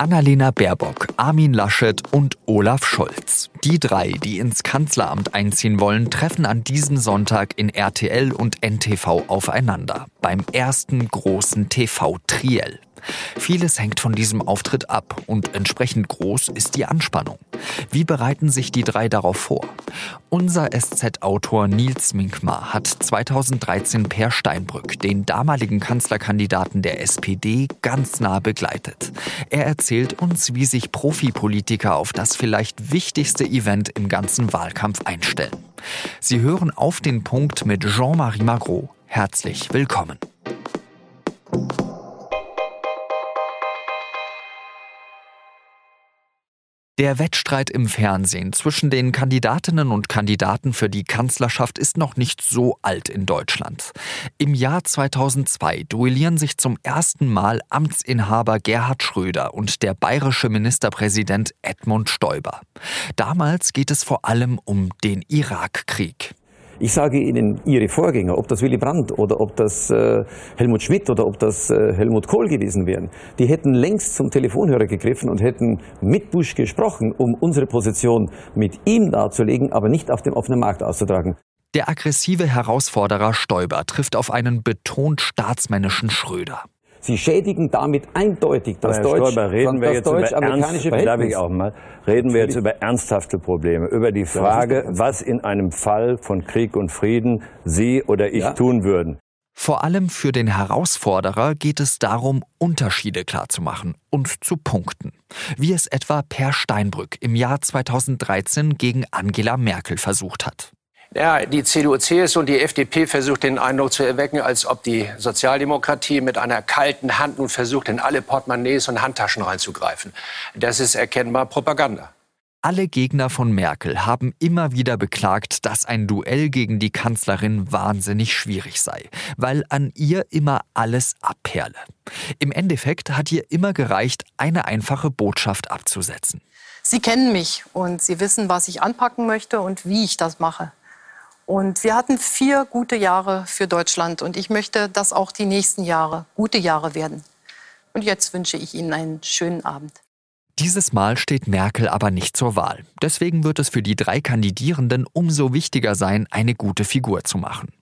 Annalena Baerbock, Armin Laschet und Olaf Scholz. Die drei, die ins Kanzleramt einziehen wollen, treffen an diesem Sonntag in RTL und NTV aufeinander. Beim ersten großen TV-Triell. Vieles hängt von diesem Auftritt ab und entsprechend groß ist die Anspannung. Wie bereiten sich die drei darauf vor? Unser SZ-Autor Nils Minkmar hat 2013 Per Steinbrück, den damaligen Kanzlerkandidaten der SPD, ganz nah begleitet. Er erzählt uns, wie sich Profipolitiker auf das vielleicht wichtigste Event im ganzen Wahlkampf einstellen. Sie hören auf den Punkt mit Jean-Marie Magro. Herzlich willkommen. Der Wettstreit im Fernsehen zwischen den Kandidatinnen und Kandidaten für die Kanzlerschaft ist noch nicht so alt in Deutschland. Im Jahr 2002 duellieren sich zum ersten Mal Amtsinhaber Gerhard Schröder und der bayerische Ministerpräsident Edmund Stoiber. Damals geht es vor allem um den Irakkrieg. Ich sage Ihnen, Ihre Vorgänger, ob das Willy Brandt oder ob das äh, Helmut Schmidt oder ob das äh, Helmut Kohl gewesen wären, die hätten längst zum Telefonhörer gegriffen und hätten mit Bush gesprochen, um unsere Position mit ihm darzulegen, aber nicht auf dem offenen Markt auszutragen. Der aggressive Herausforderer Stoiber trifft auf einen betont staatsmännischen Schröder. Sie schädigen damit eindeutig das Herr Deutsch, Stoiber, reden wir jetzt über ernst, darf ich auch mal, reden wir jetzt über ernsthafte Probleme, über die Frage, was in einem Fall von Krieg und Frieden Sie oder ich Ja. tun würden. Vor allem für den Herausforderer geht es darum, Unterschiede klarzumachen und zu punkten. Wie es etwa Per Steinbrück im Jahr 2013 gegen Angela Merkel versucht hat. Ja, die CDU, CSU und die FDP versucht den Eindruck zu erwecken, als ob die Sozialdemokratie mit einer kalten Hand nun versucht, in alle Portemonnaies und Handtaschen reinzugreifen. Das ist erkennbar Propaganda. Alle Gegner von Merkel haben immer wieder beklagt, dass ein Duell gegen die Kanzlerin wahnsinnig schwierig sei, weil an ihr immer alles abperle. Im Endeffekt hat ihr immer gereicht, eine einfache Botschaft abzusetzen. Sie kennen mich und Sie wissen, was ich anpacken möchte und wie ich das mache. Und wir hatten vier gute Jahre für Deutschland und ich möchte, dass auch die nächsten Jahre gute Jahre werden. Und jetzt wünsche ich Ihnen einen schönen Abend. Dieses Mal steht Merkel aber nicht zur Wahl. Deswegen wird es für die drei Kandidierenden umso wichtiger sein, eine gute Figur zu machen.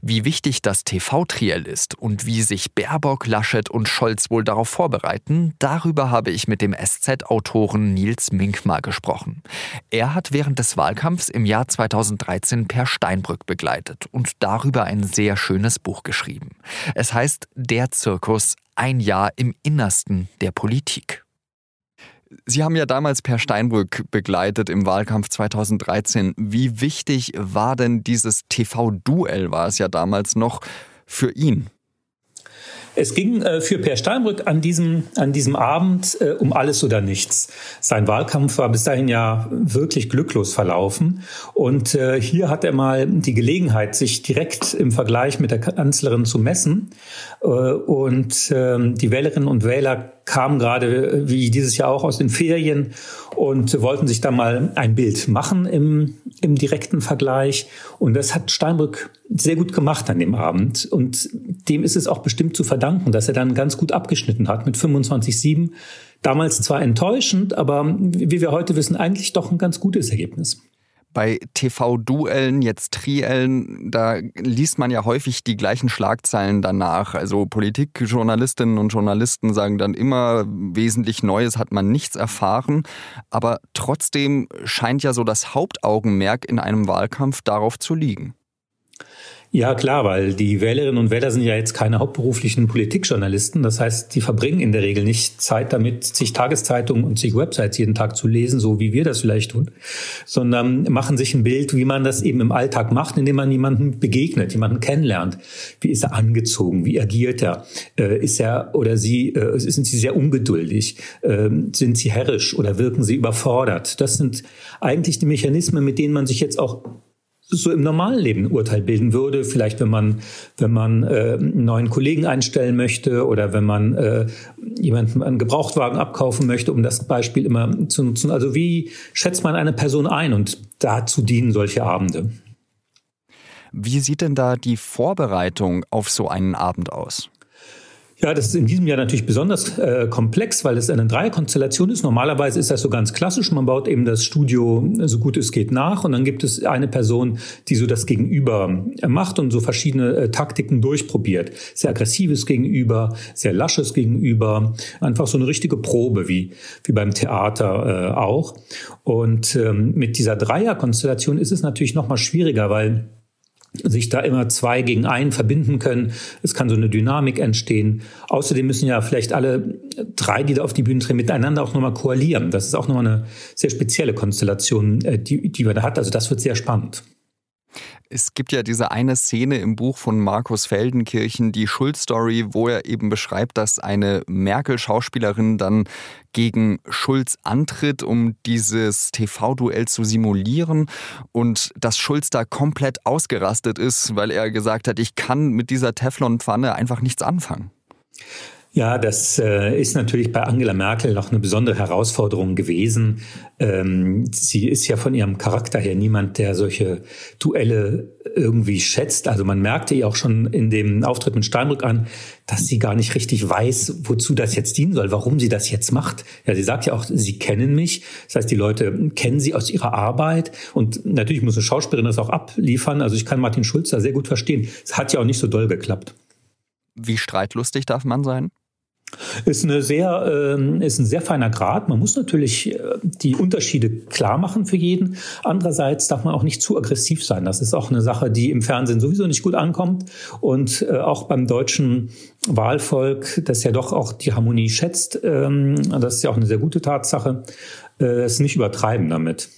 Wie wichtig das TV-Triell ist und wie sich Baerbock, Laschet und Scholz wohl darauf vorbereiten, darüber habe ich mit dem SZ-Autoren Nils Minkmar gesprochen. Er hat während des Wahlkampfs im Jahr 2013 Per Steinbrück begleitet und darüber ein sehr schönes Buch geschrieben. Es heißt Der Zirkus, ein Jahr im Innersten der Politik. Sie haben ja damals Per Steinbrück begleitet im Wahlkampf 2013. Wie wichtig war denn dieses TV-Duell, war es ja damals noch, für ihn? Es ging äh, für Per Steinbrück an diesem, an diesem Abend äh, um alles oder nichts. Sein Wahlkampf war bis dahin ja wirklich glücklos verlaufen. Und äh, hier hat er mal die Gelegenheit, sich direkt im Vergleich mit der Kanzlerin zu messen. Äh, und ähm, die Wählerinnen und Wähler kamen gerade, wie dieses Jahr auch, aus den Ferien und wollten sich da mal ein Bild machen im, im direkten Vergleich. Und das hat Steinbrück sehr gut gemacht an dem Abend. Und dem ist es auch bestimmt zu verdanken, dass er dann ganz gut abgeschnitten hat mit 25,7. Damals zwar enttäuschend, aber wie wir heute wissen, eigentlich doch ein ganz gutes Ergebnis. Bei TV-Duellen, jetzt Triellen, da liest man ja häufig die gleichen Schlagzeilen danach. Also Politikjournalistinnen und Journalisten sagen dann immer, wesentlich Neues hat man nichts erfahren. Aber trotzdem scheint ja so das Hauptaugenmerk in einem Wahlkampf darauf zu liegen. Ja, klar, weil die Wählerinnen und Wähler sind ja jetzt keine hauptberuflichen Politikjournalisten. Das heißt, die verbringen in der Regel nicht Zeit damit, sich Tageszeitungen und sich Websites jeden Tag zu lesen, so wie wir das vielleicht tun, sondern machen sich ein Bild, wie man das eben im Alltag macht, indem man jemanden begegnet, jemanden kennenlernt. Wie ist er angezogen? Wie agiert er? Äh, ist er oder sie, äh, sind sie sehr ungeduldig? Ähm, sind sie herrisch oder wirken sie überfordert? Das sind eigentlich die Mechanismen, mit denen man sich jetzt auch so im normalen Leben ein Urteil bilden würde. Vielleicht, wenn man, wenn man äh, einen neuen Kollegen einstellen möchte oder wenn man äh, jemanden einen Gebrauchtwagen abkaufen möchte, um das Beispiel immer zu nutzen. Also wie schätzt man eine Person ein? Und dazu dienen solche Abende. Wie sieht denn da die Vorbereitung auf so einen Abend aus? Ja, das ist in diesem Jahr natürlich besonders äh, komplex, weil es eine Dreierkonstellation ist. Normalerweise ist das so ganz klassisch. Man baut eben das Studio so gut es geht nach und dann gibt es eine Person, die so das Gegenüber äh, macht und so verschiedene äh, Taktiken durchprobiert. Sehr aggressives Gegenüber, sehr lasches Gegenüber. Einfach so eine richtige Probe, wie, wie beim Theater äh, auch. Und ähm, mit dieser Dreierkonstellation ist es natürlich noch mal schwieriger, weil sich da immer zwei gegen einen verbinden können. Es kann so eine Dynamik entstehen. Außerdem müssen ja vielleicht alle drei, die da auf die Bühne treten, miteinander auch nochmal koalieren. Das ist auch nochmal eine sehr spezielle Konstellation, äh, die, die man da hat. Also das wird sehr spannend. Es gibt ja diese eine Szene im Buch von Markus Feldenkirchen, die Schulz-Story, wo er eben beschreibt, dass eine Merkel-Schauspielerin dann gegen Schulz antritt, um dieses TV-Duell zu simulieren und dass Schulz da komplett ausgerastet ist, weil er gesagt hat, ich kann mit dieser Teflonpfanne einfach nichts anfangen. Ja, das äh, ist natürlich bei Angela Merkel noch eine besondere Herausforderung gewesen. Ähm, sie ist ja von ihrem Charakter her niemand, der solche Duelle irgendwie schätzt. Also man merkte ihr auch schon in dem Auftritt mit Steinbrück an, dass sie gar nicht richtig weiß, wozu das jetzt dienen soll, warum sie das jetzt macht. Ja, sie sagt ja auch, sie kennen mich. Das heißt, die Leute kennen sie aus ihrer Arbeit. Und natürlich muss eine Schauspielerin das auch abliefern. Also ich kann Martin Schulz da sehr gut verstehen. Es hat ja auch nicht so doll geklappt. Wie streitlustig darf man sein? Ist, eine sehr, äh, ist ein sehr feiner Grad. Man muss natürlich äh, die Unterschiede klar machen für jeden. Andererseits darf man auch nicht zu aggressiv sein. Das ist auch eine Sache, die im Fernsehen sowieso nicht gut ankommt. Und äh, auch beim deutschen Wahlvolk, das ja doch auch die Harmonie schätzt, ähm, das ist ja auch eine sehr gute Tatsache, äh, es nicht übertreiben damit.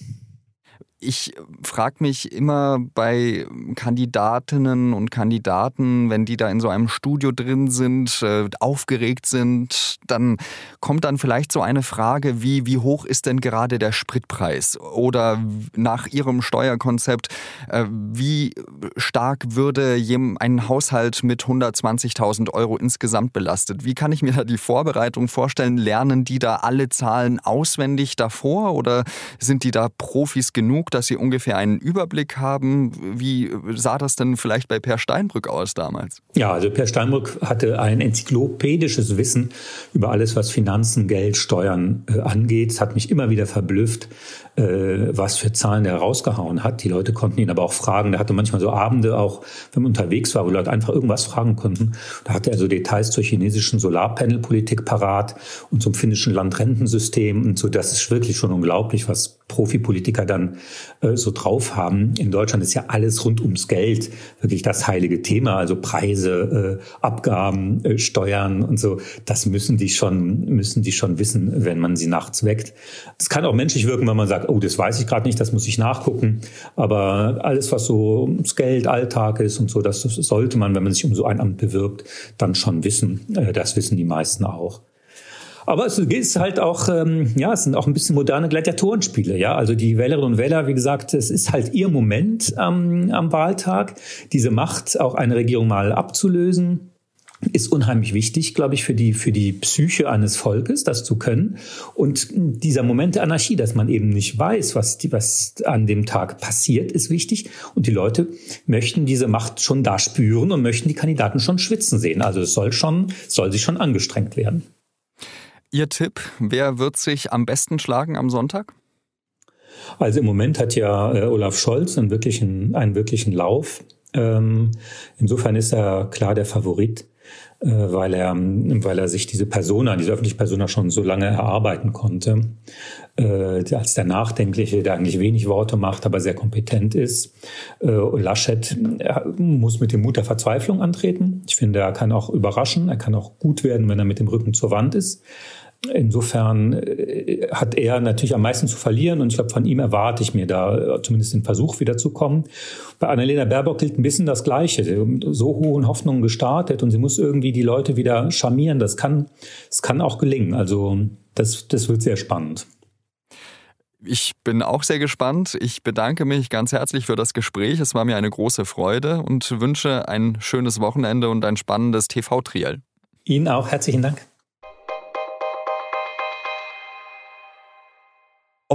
Ich frage mich immer bei Kandidatinnen und Kandidaten, wenn die da in so einem Studio drin sind, äh, aufgeregt sind, dann kommt dann vielleicht so eine Frage wie, wie hoch ist denn gerade der Spritpreis? Oder nach Ihrem Steuerkonzept, äh, wie stark würde ein Haushalt mit 120.000 Euro insgesamt belastet? Wie kann ich mir da die Vorbereitung vorstellen? Lernen die da alle Zahlen auswendig davor oder sind die da Profis genug? Dass Sie ungefähr einen Überblick haben. Wie sah das denn vielleicht bei Per Steinbrück aus damals? Ja, also Per Steinbrück hatte ein enzyklopädisches Wissen über alles, was Finanzen, Geld, Steuern äh, angeht. Es hat mich immer wieder verblüfft, äh, was für Zahlen er rausgehauen hat. Die Leute konnten ihn aber auch fragen. Der hatte manchmal so Abende auch, wenn man unterwegs war, wo Leute einfach irgendwas fragen konnten. Da hatte er so Details zur chinesischen Solarpanelpolitik parat und zum finnischen Landrentensystem und so. Das ist wirklich schon unglaublich, was Profipolitiker dann äh, so drauf haben. In Deutschland ist ja alles rund ums Geld wirklich das heilige Thema. Also Preise, äh, Abgaben, äh, Steuern und so. Das müssen die schon, müssen die schon wissen, wenn man sie nachts weckt. Es kann auch menschlich wirken, wenn man sagt, oh, das weiß ich gerade nicht, das muss ich nachgucken. Aber alles, was so ums Geld, Alltag ist und so, das sollte man, wenn man sich um so ein Amt bewirbt, dann schon wissen. Das wissen die meisten auch. Aber es ist halt auch, ähm, ja, es sind auch ein bisschen moderne Gladiatorenspiele, ja. Also die Wählerinnen und Wähler, wie gesagt, es ist halt ihr Moment am, am Wahltag, diese Macht, auch eine Regierung mal abzulösen ist unheimlich wichtig, glaube ich, für die, für die Psyche eines Volkes, das zu können. Und dieser Moment der Anarchie, dass man eben nicht weiß, was, die, was an dem Tag passiert, ist wichtig. Und die Leute möchten diese Macht schon da spüren und möchten die Kandidaten schon schwitzen sehen. Also es soll schon, soll sich schon angestrengt werden. Ihr Tipp, wer wird sich am besten schlagen am Sonntag? Also im Moment hat ja äh, Olaf Scholz einen wirklichen, einen wirklichen Lauf. Ähm, insofern ist er klar der Favorit. Äh, weil er, weil er sich diese Persona, diese öffentliche Persona schon so lange erarbeiten konnte, äh, als der Nachdenkliche, der eigentlich wenig Worte macht, aber sehr kompetent ist. Äh, Laschet muss mit dem Mut der Verzweiflung antreten. Ich finde, er kann auch überraschen, er kann auch gut werden, wenn er mit dem Rücken zur Wand ist. Insofern äh, hat er natürlich am meisten zu verlieren und ich glaube, von ihm erwarte ich mir da äh, zumindest den Versuch wiederzukommen. Bei Annalena Baerbock gilt ein bisschen das Gleiche. Sie haben so hohen Hoffnungen gestartet und sie muss irgendwie die Leute wieder charmieren. Das kann, das kann auch gelingen. Also das, das wird sehr spannend. Ich bin auch sehr gespannt. Ich bedanke mich ganz herzlich für das Gespräch. Es war mir eine große Freude und wünsche ein schönes Wochenende und ein spannendes TV-Triell. Ihnen auch herzlichen Dank.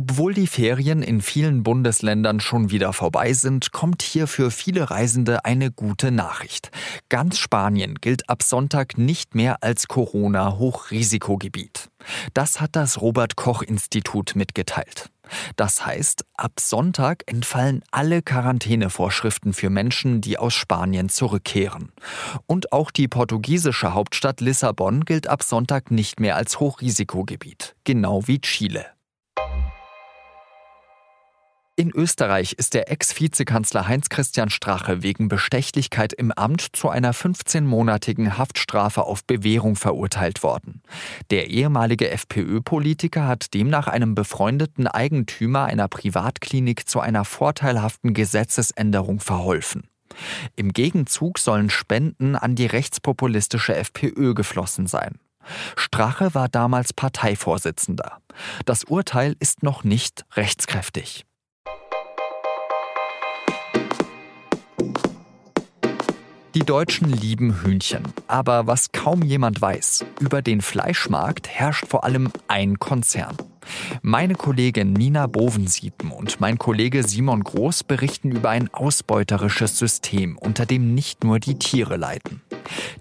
Obwohl die Ferien in vielen Bundesländern schon wieder vorbei sind, kommt hier für viele Reisende eine gute Nachricht. Ganz Spanien gilt ab Sonntag nicht mehr als Corona-Hochrisikogebiet. Das hat das Robert Koch Institut mitgeteilt. Das heißt, ab Sonntag entfallen alle Quarantänevorschriften für Menschen, die aus Spanien zurückkehren. Und auch die portugiesische Hauptstadt Lissabon gilt ab Sonntag nicht mehr als Hochrisikogebiet, genau wie Chile. In Österreich ist der Ex-Vizekanzler Heinz-Christian Strache wegen Bestechlichkeit im Amt zu einer 15-monatigen Haftstrafe auf Bewährung verurteilt worden. Der ehemalige FPÖ-Politiker hat demnach einem befreundeten Eigentümer einer Privatklinik zu einer vorteilhaften Gesetzesänderung verholfen. Im Gegenzug sollen Spenden an die rechtspopulistische FPÖ geflossen sein. Strache war damals Parteivorsitzender. Das Urteil ist noch nicht rechtskräftig. Die Deutschen lieben Hühnchen. Aber was kaum jemand weiß, über den Fleischmarkt herrscht vor allem ein Konzern. Meine Kollegin Nina Bovensiepen und mein Kollege Simon Groß berichten über ein ausbeuterisches System, unter dem nicht nur die Tiere leiden.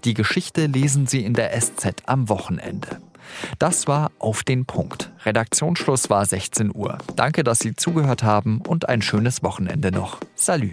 Die Geschichte lesen Sie in der SZ am Wochenende. Das war auf den Punkt. Redaktionsschluss war 16 Uhr. Danke, dass Sie zugehört haben und ein schönes Wochenende noch. Salü.